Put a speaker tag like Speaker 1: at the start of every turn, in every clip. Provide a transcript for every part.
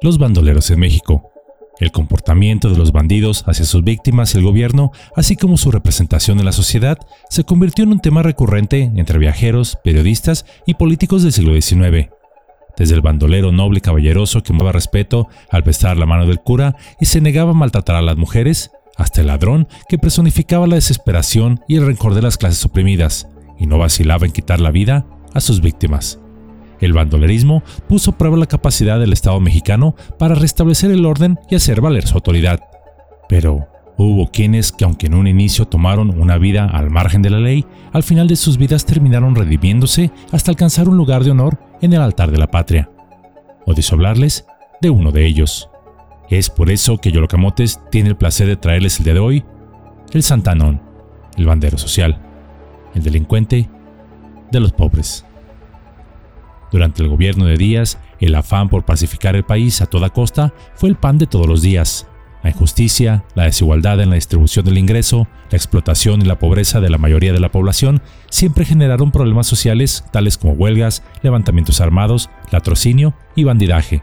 Speaker 1: Los bandoleros en México. El comportamiento de los bandidos hacia sus víctimas y el gobierno, así como su representación en la sociedad, se convirtió en un tema recurrente entre viajeros, periodistas y políticos del siglo XIX. Desde el bandolero noble y caballeroso que movía respeto al besar la mano del cura y se negaba a maltratar a las mujeres, hasta el ladrón que personificaba la desesperación y el rencor de las clases oprimidas, y no vacilaba en quitar la vida a sus víctimas. El bandolerismo puso a prueba la capacidad del Estado mexicano para restablecer el orden y hacer valer su autoridad. Pero hubo quienes que aunque en un inicio tomaron una vida al margen de la ley, al final de sus vidas terminaron redimiéndose hasta alcanzar un lugar de honor en el altar de la patria. O hablarles de uno de ellos. Es por eso que Yolocamotes tiene el placer de traerles el día de hoy el Santanón, el bandero social, el delincuente de los pobres. Durante el gobierno de Díaz, el afán por pacificar el país a toda costa fue el pan de todos los días. La injusticia, la desigualdad en la distribución del ingreso, la explotación y la pobreza de la mayoría de la población siempre generaron problemas sociales tales como huelgas, levantamientos armados, latrocinio y bandidaje.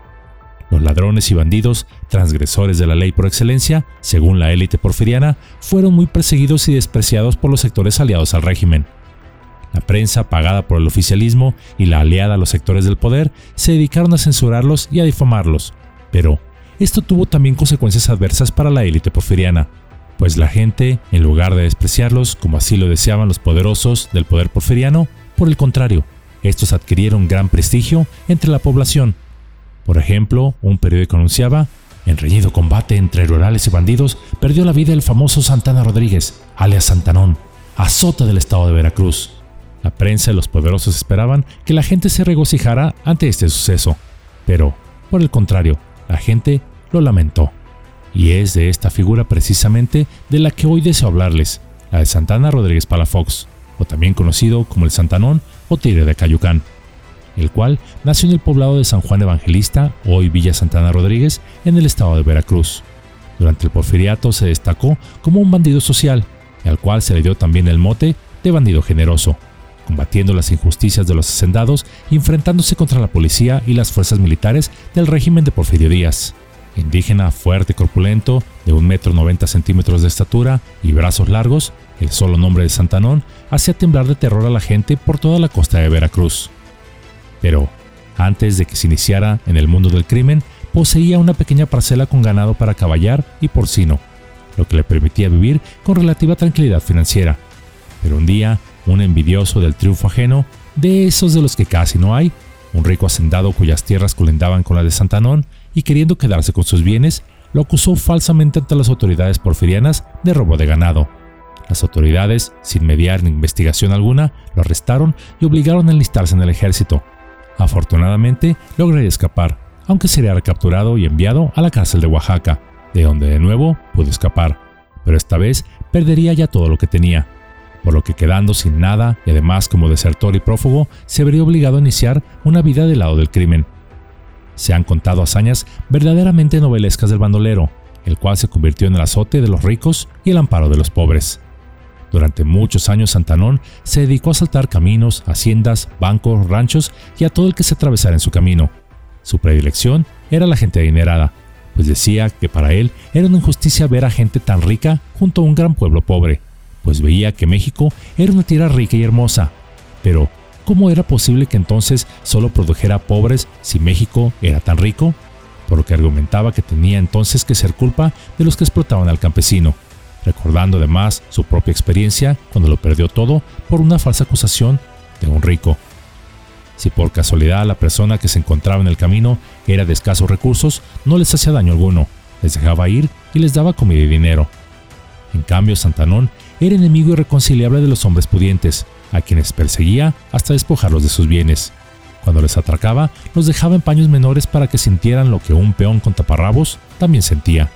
Speaker 1: Los ladrones y bandidos, transgresores de la ley por excelencia, según la élite porfiriana, fueron muy perseguidos y despreciados por los sectores aliados al régimen. La prensa, pagada por el oficialismo y la aliada a los sectores del poder, se dedicaron a censurarlos y a difamarlos. Pero esto tuvo también consecuencias adversas para la élite porfiriana, pues la gente, en lugar de despreciarlos como así lo deseaban los poderosos del poder porfiriano, por el contrario, estos adquirieron gran prestigio entre la población. Por ejemplo, un periódico anunciaba, en reñido combate entre rurales y bandidos, perdió la vida el famoso Santana Rodríguez, alias Santanón, azota del estado de Veracruz. La prensa y los poderosos esperaban que la gente se regocijara ante este suceso, pero, por el contrario, la gente lo lamentó. Y es de esta figura precisamente de la que hoy deseo hablarles, la de Santana Rodríguez Palafox, o también conocido como el Santanón o Tigre de Cayucán, el cual nació en el poblado de San Juan Evangelista, hoy Villa Santana Rodríguez, en el estado de Veracruz. Durante el porfiriato se destacó como un bandido social, al cual se le dio también el mote de bandido generoso combatiendo las injusticias de los hacendados y enfrentándose contra la policía y las fuerzas militares del régimen de Porfirio Díaz. Indígena fuerte corpulento, de 1,90 metro 90 centímetros de estatura y brazos largos, el solo nombre de Santanón hacía temblar de terror a la gente por toda la costa de Veracruz. Pero, antes de que se iniciara en el mundo del crimen, poseía una pequeña parcela con ganado para caballar y porcino, lo que le permitía vivir con relativa tranquilidad financiera. Pero un día un envidioso del triunfo ajeno, de esos de los que casi no hay, un rico hacendado cuyas tierras colindaban con las de Santanón y queriendo quedarse con sus bienes, lo acusó falsamente ante las autoridades porfirianas de robo de ganado. Las autoridades, sin mediar ni investigación alguna, lo arrestaron y obligaron a enlistarse en el ejército. Afortunadamente, lograría escapar, aunque sería recapturado y enviado a la cárcel de Oaxaca, de donde de nuevo pudo escapar, pero esta vez perdería ya todo lo que tenía, por lo que quedando sin nada y además como desertor y prófugo, se vería obligado a iniciar una vida del lado del crimen. Se han contado hazañas verdaderamente novelescas del bandolero, el cual se convirtió en el azote de los ricos y el amparo de los pobres. Durante muchos años Santanón se dedicó a asaltar caminos, haciendas, bancos, ranchos y a todo el que se atravesara en su camino. Su predilección era la gente adinerada, pues decía que para él era una injusticia ver a gente tan rica junto a un gran pueblo pobre pues veía que México era una tierra rica y hermosa. Pero, ¿cómo era posible que entonces solo produjera pobres si México era tan rico? Por lo que argumentaba que tenía entonces que ser culpa de los que explotaban al campesino, recordando además su propia experiencia cuando lo perdió todo por una falsa acusación de un rico. Si por casualidad la persona que se encontraba en el camino era de escasos recursos, no les hacía daño alguno, les dejaba ir y les daba comida y dinero. En cambio, Santanón era enemigo irreconciliable de los hombres pudientes, a quienes perseguía hasta despojarlos de sus bienes. Cuando les atracaba, los dejaba en paños menores para que sintieran lo que un peón con taparrabos también sentía.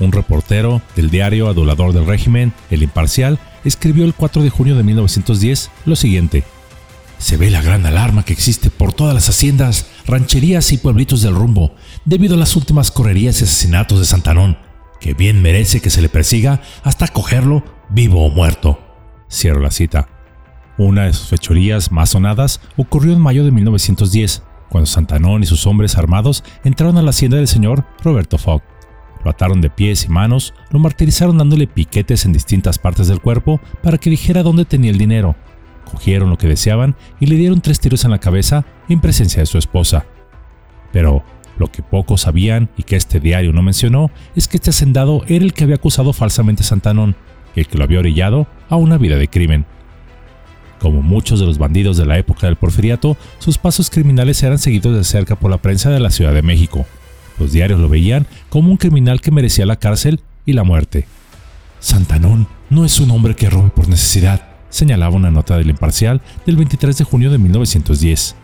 Speaker 1: Un reportero del diario adulador del régimen, El Imparcial, escribió el 4 de junio de 1910 lo siguiente. Se ve la gran alarma que existe por todas las haciendas, rancherías y pueblitos del rumbo, debido a las últimas correrías y asesinatos de Santanón, que bien merece que se le persiga hasta cogerlo vivo o muerto. Cierro la cita. Una de sus fechorías más sonadas ocurrió en mayo de 1910, cuando Santanón y sus hombres armados entraron a la hacienda del señor Roberto Fogg. Lo ataron de pies y manos, lo martirizaron dándole piquetes en distintas partes del cuerpo para que dijera dónde tenía el dinero. Cogieron lo que deseaban y le dieron tres tiros en la cabeza en presencia de su esposa. Pero lo que pocos sabían y que este diario no mencionó es que este hacendado era el que había acusado falsamente a Santanón el que lo había orillado a una vida de crimen. Como muchos de los bandidos de la época del porfiriato, sus pasos criminales eran seguidos de cerca por la prensa de la Ciudad de México. Los diarios lo veían como un criminal que merecía la cárcel y la muerte. Santanón no es un hombre que robe por necesidad, señalaba una nota del Imparcial del 23 de junio de 1910.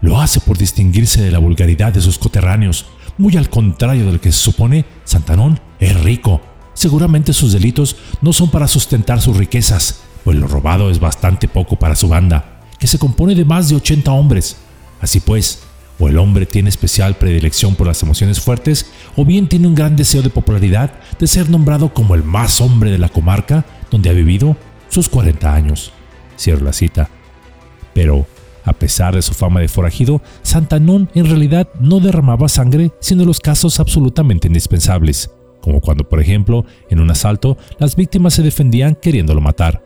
Speaker 1: Lo hace por distinguirse de la vulgaridad de sus coterráneos. Muy al contrario de lo que se supone, Santanón es rico. Seguramente sus delitos no son para sustentar sus riquezas, pues lo robado es bastante poco para su banda, que se compone de más de 80 hombres. Así pues, o el hombre tiene especial predilección por las emociones fuertes, o bien tiene un gran deseo de popularidad de ser nombrado como el más hombre de la comarca donde ha vivido sus 40 años. Cierro la cita. Pero, a pesar de su fama de forajido, Santanón en realidad no derramaba sangre sino los casos absolutamente indispensables, como cuando, por ejemplo, en un asalto las víctimas se defendían queriéndolo matar.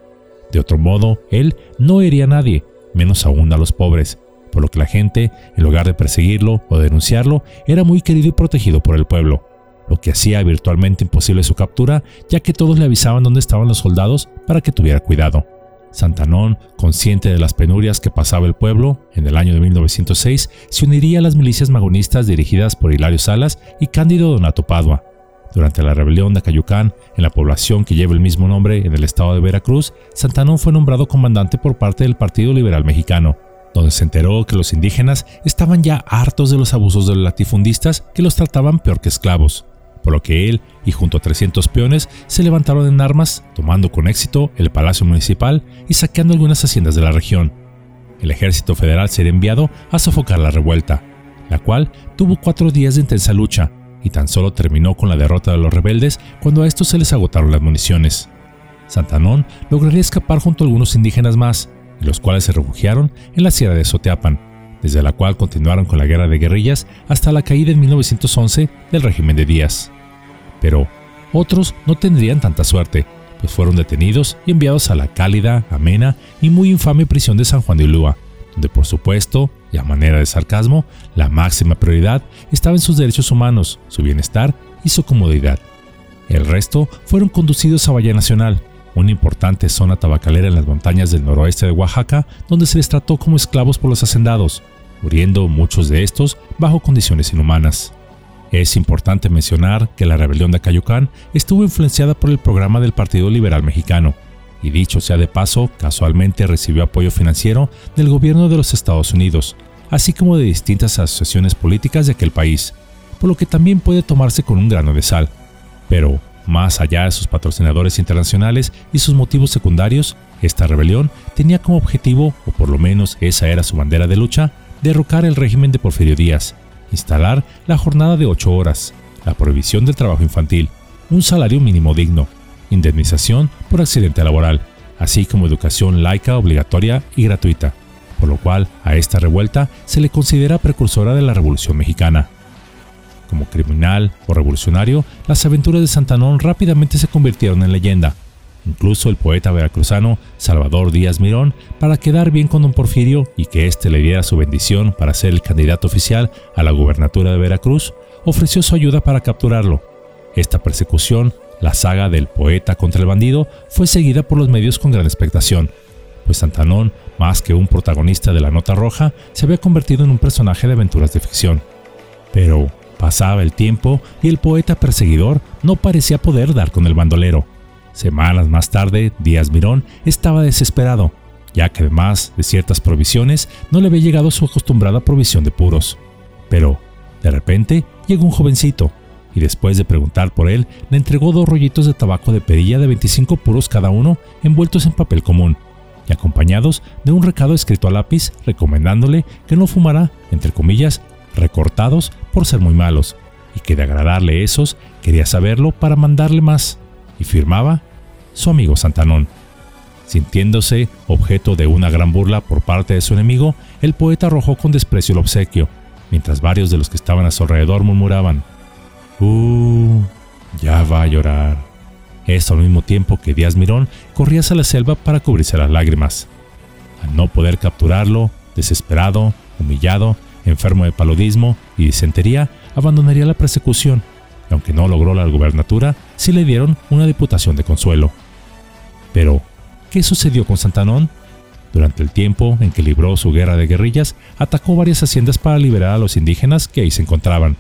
Speaker 1: De otro modo, él no hería a nadie, menos aún a los pobres, por lo que la gente, en lugar de perseguirlo o denunciarlo, era muy querido y protegido por el pueblo, lo que hacía virtualmente imposible su captura, ya que todos le avisaban dónde estaban los soldados para que tuviera cuidado. Santanón, consciente de las penurias que pasaba el pueblo, en el año de 1906 se uniría a las milicias magonistas dirigidas por Hilario Salas y Cándido Donato Padua, durante la rebelión de Acayucán, en la población que lleva el mismo nombre en el estado de Veracruz, Santanón fue nombrado comandante por parte del Partido Liberal Mexicano, donde se enteró que los indígenas estaban ya hartos de los abusos de los latifundistas que los trataban peor que esclavos, por lo que él y junto a 300 peones se levantaron en armas, tomando con éxito el Palacio Municipal y saqueando algunas haciendas de la región. El ejército federal sería enviado a sofocar la revuelta, la cual tuvo cuatro días de intensa lucha, y tan solo terminó con la derrota de los rebeldes cuando a estos se les agotaron las municiones. Santanón lograría escapar junto a algunos indígenas más, y los cuales se refugiaron en la sierra de Soteapan, desde la cual continuaron con la guerra de guerrillas hasta la caída en 1911 del régimen de Díaz. Pero otros no tendrían tanta suerte, pues fueron detenidos y enviados a la cálida, amena y muy infame prisión de San Juan de Ulúa, donde por supuesto, y a manera de sarcasmo, la máxima prioridad estaba en sus derechos humanos, su bienestar y su comodidad. El resto fueron conducidos a Valle Nacional, una importante zona tabacalera en las montañas del noroeste de Oaxaca, donde se les trató como esclavos por los hacendados, muriendo muchos de estos bajo condiciones inhumanas. Es importante mencionar que la rebelión de Acayucán estuvo influenciada por el programa del Partido Liberal Mexicano, y dicho sea de paso, casualmente recibió apoyo financiero del gobierno de los Estados Unidos, así como de distintas asociaciones políticas de aquel país, por lo que también puede tomarse con un grano de sal. Pero, más allá de sus patrocinadores internacionales y sus motivos secundarios, esta rebelión tenía como objetivo, o por lo menos esa era su bandera de lucha, derrocar el régimen de Porfirio Díaz, instalar la jornada de 8 horas, la prohibición del trabajo infantil, un salario mínimo digno, indemnización por accidente laboral, así como educación laica obligatoria y gratuita, por lo cual a esta revuelta se le considera precursora de la Revolución Mexicana. Como criminal o revolucionario, las aventuras de Santanón rápidamente se convirtieron en leyenda. Incluso el poeta veracruzano Salvador Díaz Mirón, para quedar bien con don Porfirio y que éste le diera su bendición para ser el candidato oficial a la gubernatura de Veracruz, ofreció su ayuda para capturarlo. Esta persecución la saga del poeta contra el bandido fue seguida por los medios con gran expectación, pues Santanón, más que un protagonista de la nota roja, se había convertido en un personaje de aventuras de ficción. Pero pasaba el tiempo y el poeta perseguidor no parecía poder dar con el bandolero. Semanas más tarde, Díaz Mirón estaba desesperado, ya que además de ciertas provisiones no le había llegado su acostumbrada provisión de puros. Pero, de repente, llegó un jovencito, y después de preguntar por él, le entregó dos rollitos de tabaco de perilla de 25 puros cada uno envueltos en papel común y acompañados de un recado escrito a lápiz recomendándole que no fumara, entre comillas, recortados por ser muy malos, y que de agradarle esos quería saberlo para mandarle más, y firmaba su amigo Santanón. Sintiéndose objeto de una gran burla por parte de su enemigo, el poeta arrojó con desprecio el obsequio mientras varios de los que estaban a su alrededor murmuraban, ¡Uh! Ya va a llorar. Esto al mismo tiempo que Díaz Mirón corría hacia la selva para cubrirse las lágrimas. Al no poder capturarlo, desesperado, humillado, enfermo de paludismo y disentería, abandonaría la persecución, y aunque no logró la gubernatura, sí le dieron una diputación de consuelo. Pero, ¿qué sucedió con Santanón? Durante el tiempo en que libró su guerra de guerrillas, atacó varias haciendas para liberar a los indígenas que ahí se encontraban.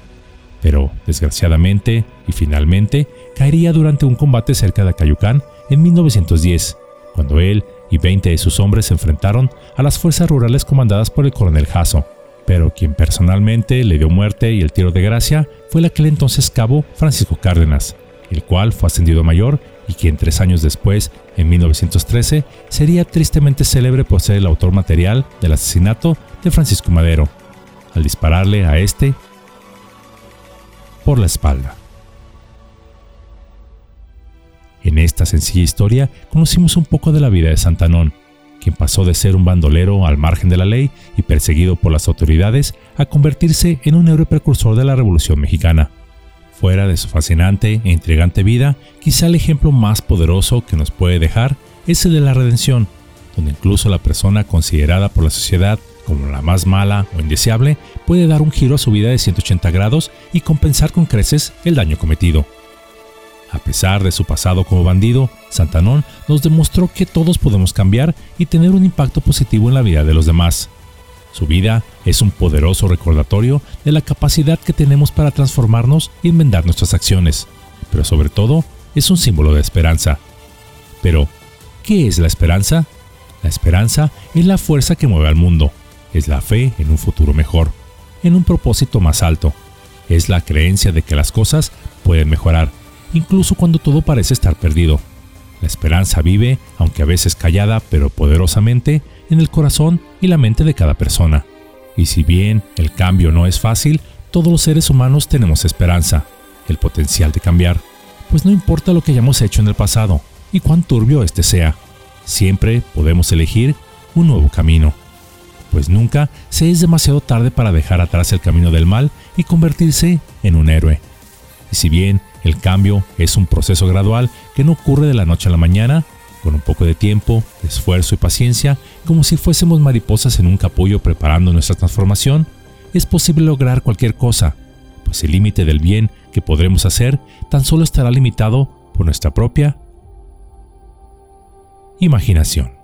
Speaker 1: Pero, desgraciadamente y finalmente, caería durante un combate cerca de Acayucán en 1910, cuando él y 20 de sus hombres se enfrentaron a las fuerzas rurales comandadas por el coronel Jasso, pero quien personalmente le dio muerte y el tiro de gracia fue el aquel entonces cabo Francisco Cárdenas, el cual fue ascendido mayor y quien tres años después, en 1913, sería tristemente célebre por ser el autor material del asesinato de Francisco Madero, al dispararle a este por la espalda. En esta sencilla historia conocimos un poco de la vida de Santanón, quien pasó de ser un bandolero al margen de la ley y perseguido por las autoridades a convertirse en un héroe precursor de la Revolución Mexicana. Fuera de su fascinante e intrigante vida, quizá el ejemplo más poderoso que nos puede dejar es el de la redención, donde incluso la persona considerada por la sociedad como la más mala o indeseable puede dar un giro a su vida de 180 grados y compensar con creces el daño cometido. A pesar de su pasado como bandido, Santanón nos demostró que todos podemos cambiar y tener un impacto positivo en la vida de los demás. Su vida es un poderoso recordatorio de la capacidad que tenemos para transformarnos y enmendar nuestras acciones, pero sobre todo es un símbolo de esperanza. Pero, ¿qué es la esperanza? La esperanza es la fuerza que mueve al mundo, es la fe en un futuro mejor, en un propósito más alto, es la creencia de que las cosas pueden mejorar, incluso cuando todo parece estar perdido. La esperanza vive, aunque a veces callada pero poderosamente, en el corazón y la mente de cada persona. Y si bien el cambio no es fácil, todos los seres humanos tenemos esperanza, el potencial de cambiar, pues no importa lo que hayamos hecho en el pasado y cuán turbio este sea, siempre podemos elegir un nuevo camino, pues nunca se es demasiado tarde para dejar atrás el camino del mal y convertirse en un héroe. Y si bien el cambio es un proceso gradual que no ocurre de la noche a la mañana, con un poco de tiempo, esfuerzo y paciencia, como si fuésemos mariposas en un capullo preparando nuestra transformación, es posible lograr cualquier cosa, pues el límite del bien que podremos hacer tan solo estará limitado por nuestra propia imaginación.